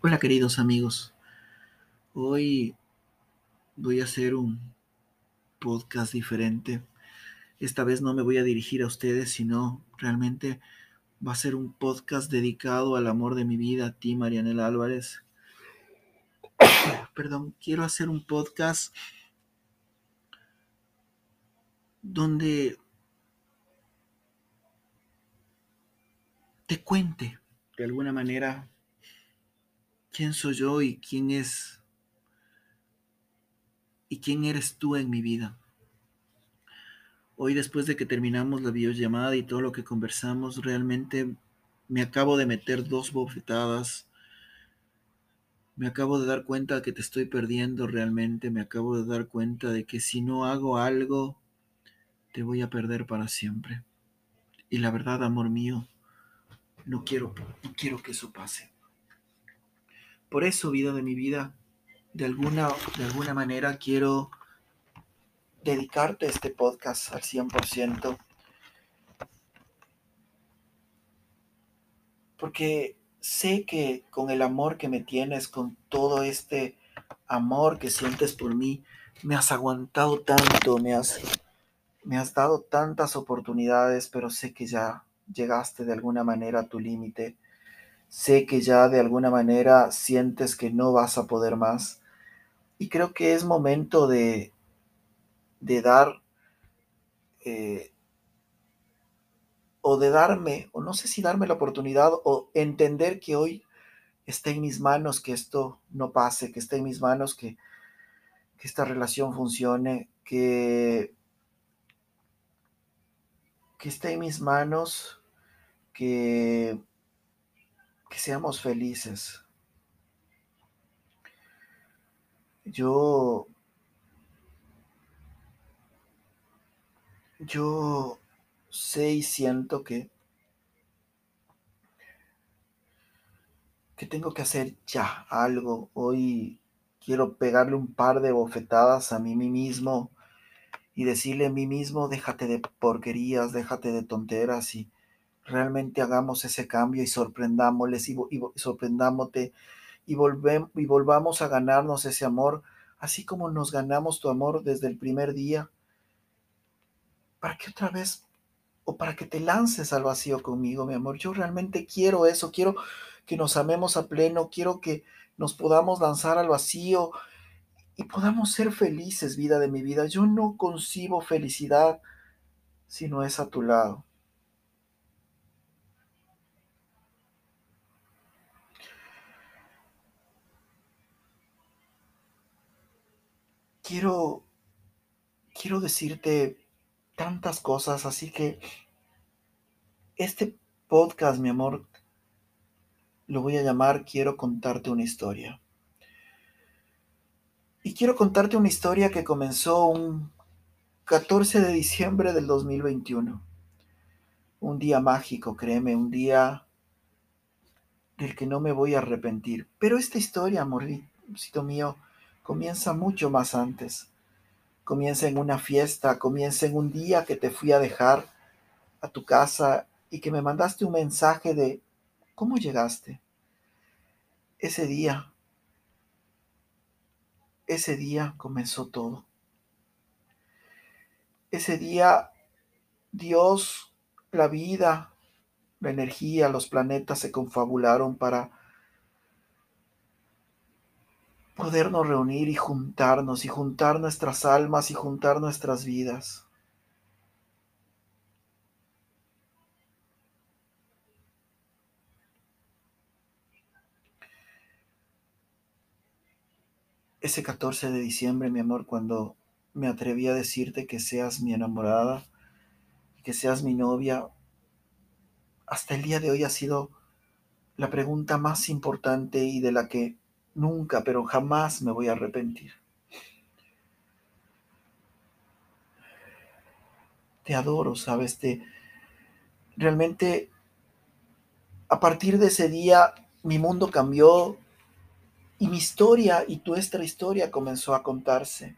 Hola queridos amigos, hoy voy a hacer un podcast diferente. Esta vez no me voy a dirigir a ustedes, sino realmente va a ser un podcast dedicado al amor de mi vida, a ti Marianela Álvarez. Perdón, quiero hacer un podcast donde te cuente de alguna manera quién soy yo y quién es y quién eres tú en mi vida. Hoy después de que terminamos la videollamada y todo lo que conversamos, realmente me acabo de meter dos bofetadas. Me acabo de dar cuenta de que te estoy perdiendo realmente. Me acabo de dar cuenta de que si no hago algo, te voy a perder para siempre. Y la verdad, amor mío, no quiero, no quiero que eso pase. Por eso, vida de mi vida, de alguna, de alguna manera quiero dedicarte este podcast al 100%. Porque sé que con el amor que me tienes, con todo este amor que sientes por mí, me has aguantado tanto, me has, me has dado tantas oportunidades, pero sé que ya llegaste de alguna manera a tu límite sé que ya de alguna manera sientes que no vas a poder más. Y creo que es momento de, de dar, eh, o de darme, o no sé si darme la oportunidad, o entender que hoy está en mis manos que esto no pase, que está en mis manos que, esta relación funcione, que, que está en mis manos que que seamos felices. Yo, yo sé y siento que, que tengo que hacer ya algo. Hoy quiero pegarle un par de bofetadas a mí mismo y decirle a mí mismo, déjate de porquerías, déjate de tonteras y realmente hagamos ese cambio y sorprendámosles y, y y, volvemos, y volvamos a ganarnos ese amor, así como nos ganamos tu amor desde el primer día, para que otra vez o para que te lances al vacío conmigo, mi amor. Yo realmente quiero eso, quiero que nos amemos a pleno, quiero que nos podamos lanzar al vacío y podamos ser felices, vida de mi vida. Yo no concibo felicidad si no es a tu lado. Quiero, quiero decirte tantas cosas, así que este podcast, mi amor, lo voy a llamar Quiero contarte una historia. Y quiero contarte una historia que comenzó un 14 de diciembre del 2021. Un día mágico, créeme, un día del que no me voy a arrepentir. Pero esta historia, amorcito mío, comienza mucho más antes. Comienza en una fiesta, comienza en un día que te fui a dejar a tu casa y que me mandaste un mensaje de cómo llegaste. Ese día, ese día comenzó todo. Ese día Dios, la vida, la energía, los planetas se confabularon para podernos reunir y juntarnos y juntar nuestras almas y juntar nuestras vidas. Ese 14 de diciembre, mi amor, cuando me atreví a decirte que seas mi enamorada, que seas mi novia, hasta el día de hoy ha sido la pregunta más importante y de la que Nunca, pero jamás me voy a arrepentir. Te adoro, ¿sabes? Te, realmente, a partir de ese día, mi mundo cambió y mi historia y nuestra historia comenzó a contarse.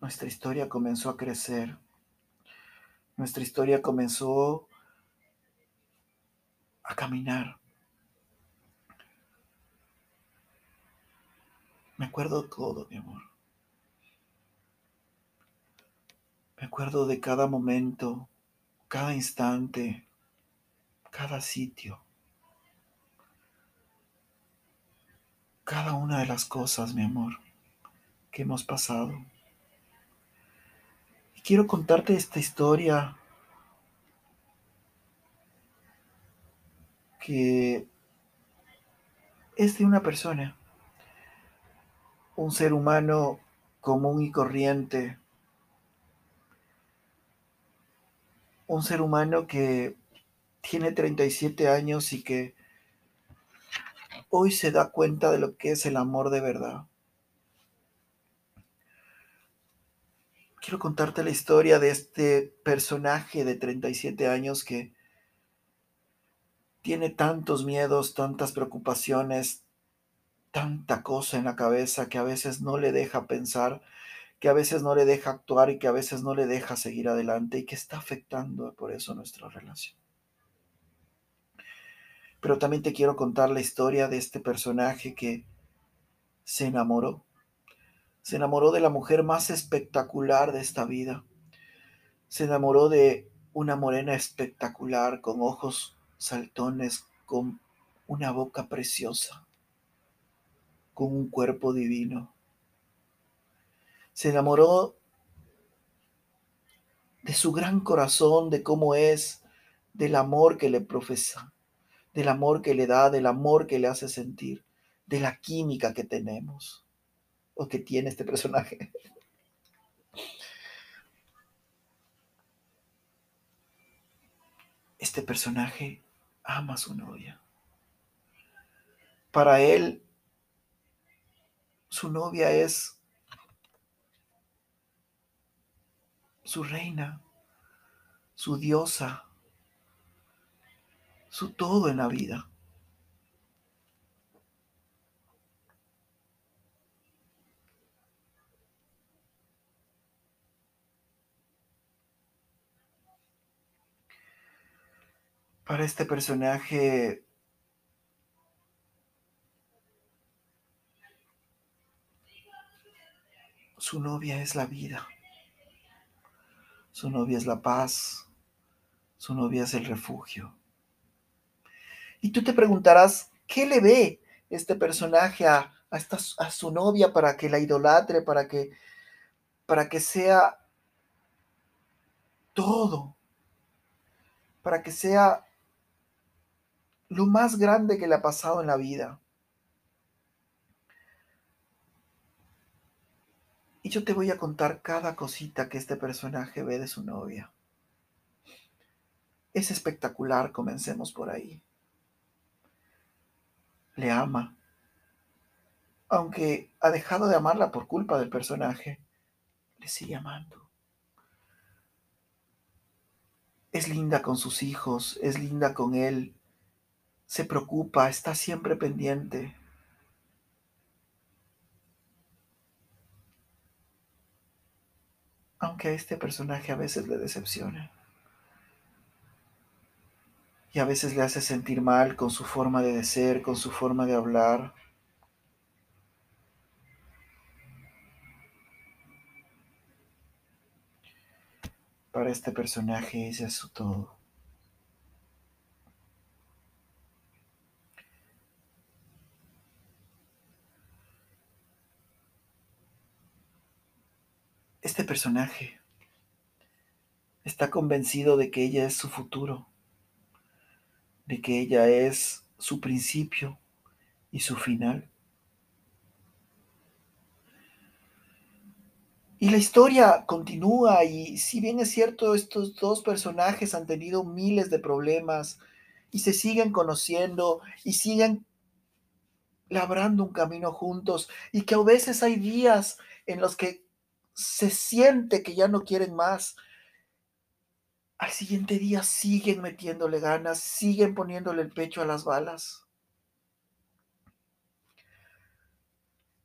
Nuestra historia comenzó a crecer. Nuestra historia comenzó a caminar. Me acuerdo todo, mi amor. Me acuerdo de cada momento, cada instante, cada sitio, cada una de las cosas, mi amor, que hemos pasado. Y quiero contarte esta historia que es de una persona, un ser humano común y corriente, un ser humano que tiene 37 años y que hoy se da cuenta de lo que es el amor de verdad. Quiero contarte la historia de este personaje de 37 años que tiene tantos miedos, tantas preocupaciones, tanta cosa en la cabeza que a veces no le deja pensar, que a veces no le deja actuar y que a veces no le deja seguir adelante y que está afectando por eso nuestra relación. Pero también te quiero contar la historia de este personaje que se enamoró. Se enamoró de la mujer más espectacular de esta vida. Se enamoró de una morena espectacular con ojos saltones con una boca preciosa, con un cuerpo divino. Se enamoró de su gran corazón, de cómo es, del amor que le profesa, del amor que le da, del amor que le hace sentir, de la química que tenemos o que tiene este personaje. Este personaje ama su novia. Para él, su novia es su reina, su diosa, su todo en la vida. Para este personaje su novia es la vida, su novia es la paz, su novia es el refugio. Y tú te preguntarás, ¿qué le ve este personaje a, a, a su novia para que la idolatre, para que, para que sea todo, para que sea lo más grande que le ha pasado en la vida. Y yo te voy a contar cada cosita que este personaje ve de su novia. Es espectacular, comencemos por ahí. Le ama. Aunque ha dejado de amarla por culpa del personaje, le sigue amando. Es linda con sus hijos, es linda con él, se preocupa, está siempre pendiente. Aunque a este personaje a veces le decepciona. Y a veces le hace sentir mal con su forma de ser, con su forma de hablar. Para este personaje ella es su todo. Este personaje está convencido de que ella es su futuro, de que ella es su principio y su final. Y la historia continúa y si bien es cierto, estos dos personajes han tenido miles de problemas y se siguen conociendo y siguen labrando un camino juntos y que a veces hay días en los que se siente que ya no quieren más, al siguiente día siguen metiéndole ganas, siguen poniéndole el pecho a las balas.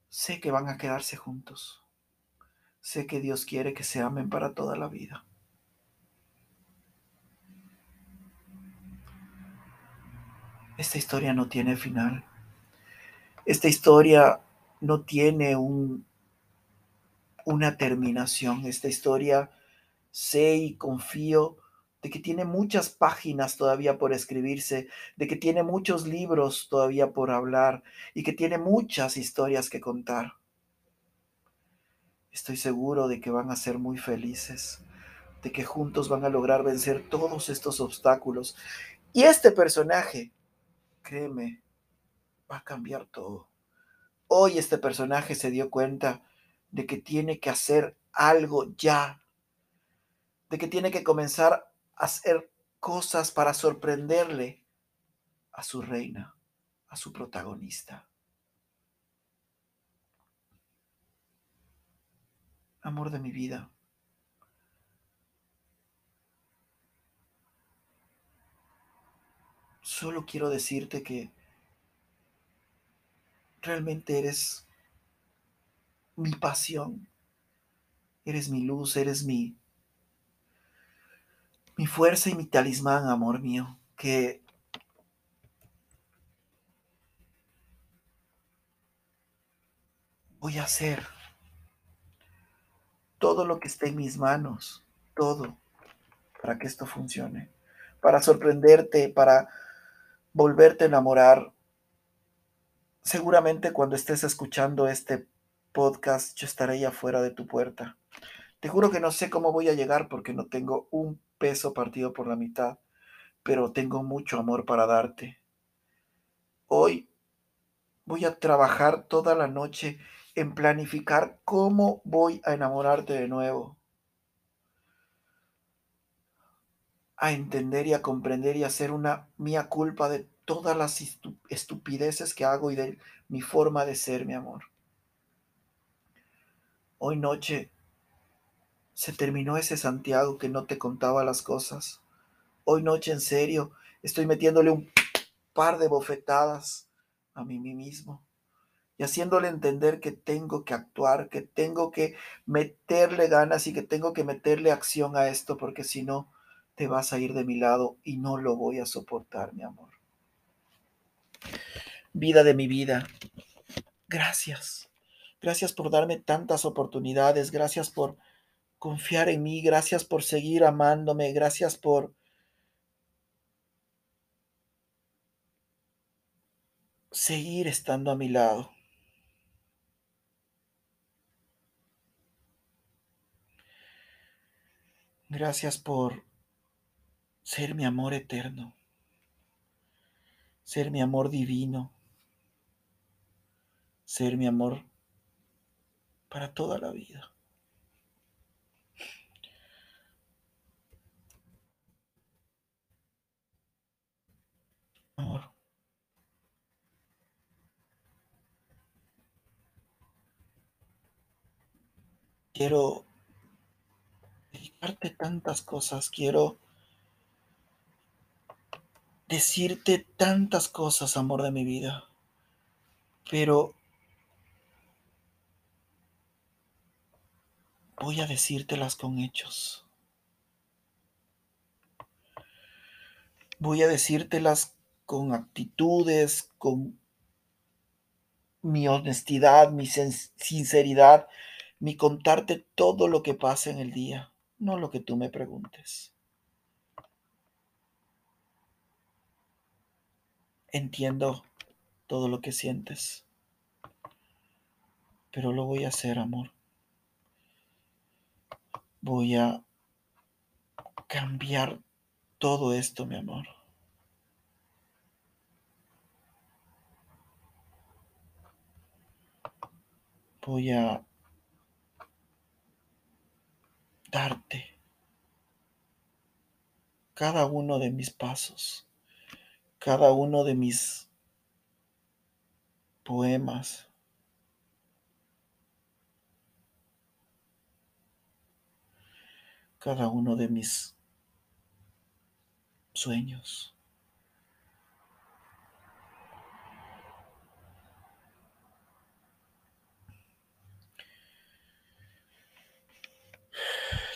Sé que van a quedarse juntos. Sé que Dios quiere que se amen para toda la vida. esta historia no tiene final. Esta historia no tiene un, una terminación. Esta historia sé y confío de que tiene muchas páginas todavía por escribirse, de que tiene muchos libros todavía por hablar y que tiene muchas historias que contar. Estoy seguro de que van a ser muy felices, de que juntos van a lograr vencer todos estos obstáculos. Y este personaje, créeme, va a cambiar todo. Hoy este personaje se dio cuenta de que tiene que hacer algo ya, de que tiene que comenzar hacer cosas para sorprenderle a su reina, a su protagonista. Amor de mi vida. Solo quiero decirte que realmente eres mi pasión, eres mi luz, eres mi mi fuerza y mi talismán, amor mío, que voy a hacer todo lo que esté en mis manos, todo, para que esto funcione, para sorprenderte, para volverte a enamorar. Seguramente cuando estés escuchando este podcast, yo estaré ahí afuera de tu puerta. Te juro que no sé cómo voy a llegar porque no tengo un peso partido por la mitad, pero tengo mucho amor para darte. Hoy voy a trabajar toda la noche en planificar cómo voy a enamorarte de nuevo. A entender y a comprender y hacer una mía culpa de todas las estupideces que hago y de mi forma de ser, mi amor. Hoy noche se terminó ese Santiago que no te contaba las cosas. Hoy noche, en serio, estoy metiéndole un par de bofetadas a mí mismo y haciéndole entender que tengo que actuar, que tengo que meterle ganas y que tengo que meterle acción a esto, porque si no, te vas a ir de mi lado y no lo voy a soportar, mi amor. Vida de mi vida, gracias. Gracias por darme tantas oportunidades, gracias por confiar en mí, gracias por seguir amándome, gracias por seguir estando a mi lado. Gracias por ser mi amor eterno, ser mi amor divino, ser mi amor para toda la vida. Quiero dedicarte tantas cosas, quiero decirte tantas cosas, amor de mi vida, pero voy a decírtelas con hechos. Voy a decírtelas con actitudes, con mi honestidad, mi sinceridad, mi contarte todo lo que pasa en el día, no lo que tú me preguntes. Entiendo todo lo que sientes, pero lo voy a hacer, amor. Voy a cambiar todo esto, mi amor. voy a darte cada uno de mis pasos, cada uno de mis poemas. cada uno de mis sueños.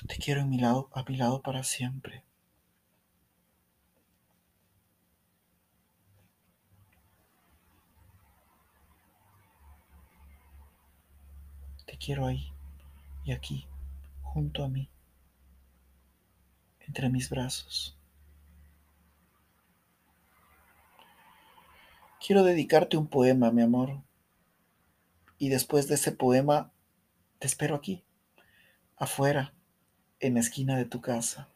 Te quiero en mi lado, a mi lado para siempre. Te quiero ahí y aquí, junto a mí entre mis brazos. Quiero dedicarte un poema, mi amor. Y después de ese poema, te espero aquí, afuera, en la esquina de tu casa.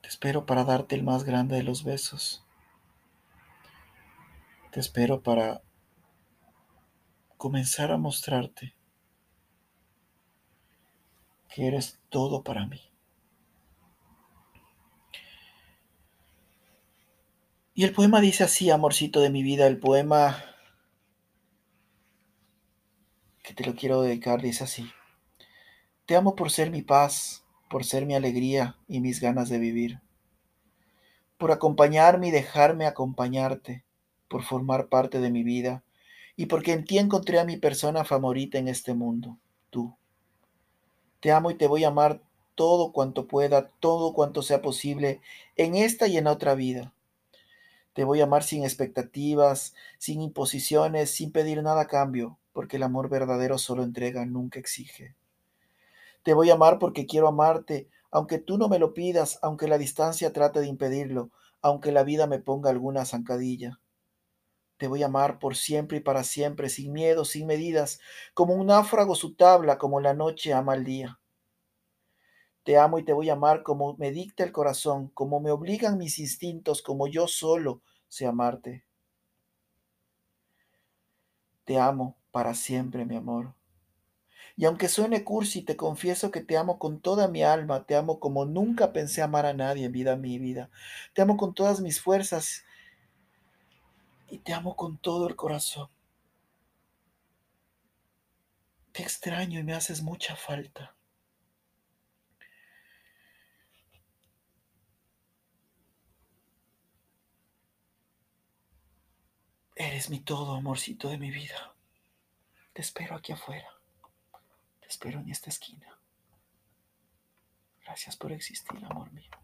Te espero para darte el más grande de los besos. Te espero para comenzar a mostrarte que eres todo para mí. Y el poema dice así, amorcito de mi vida, el poema que te lo quiero dedicar dice así. Te amo por ser mi paz, por ser mi alegría y mis ganas de vivir, por acompañarme y dejarme acompañarte, por formar parte de mi vida y porque en ti encontré a mi persona favorita en este mundo, tú. Te amo y te voy a amar todo cuanto pueda, todo cuanto sea posible, en esta y en otra vida. Te voy a amar sin expectativas, sin imposiciones, sin pedir nada a cambio, porque el amor verdadero solo entrega, nunca exige. Te voy a amar porque quiero amarte, aunque tú no me lo pidas, aunque la distancia trate de impedirlo, aunque la vida me ponga alguna zancadilla. Te voy a amar por siempre y para siempre, sin miedo, sin medidas, como un náufrago su tabla, como la noche ama el día. Te amo y te voy a amar como me dicta el corazón, como me obligan mis instintos, como yo solo sé amarte. Te amo para siempre, mi amor. Y aunque suene cursi, te confieso que te amo con toda mi alma, te amo como nunca pensé amar a nadie en vida mi vida. Te amo con todas mis fuerzas y te amo con todo el corazón. Te extraño y me haces mucha falta. Eres mi todo, amorcito de mi vida. Te espero aquí afuera. Te espero en esta esquina. Gracias por existir, amor mío.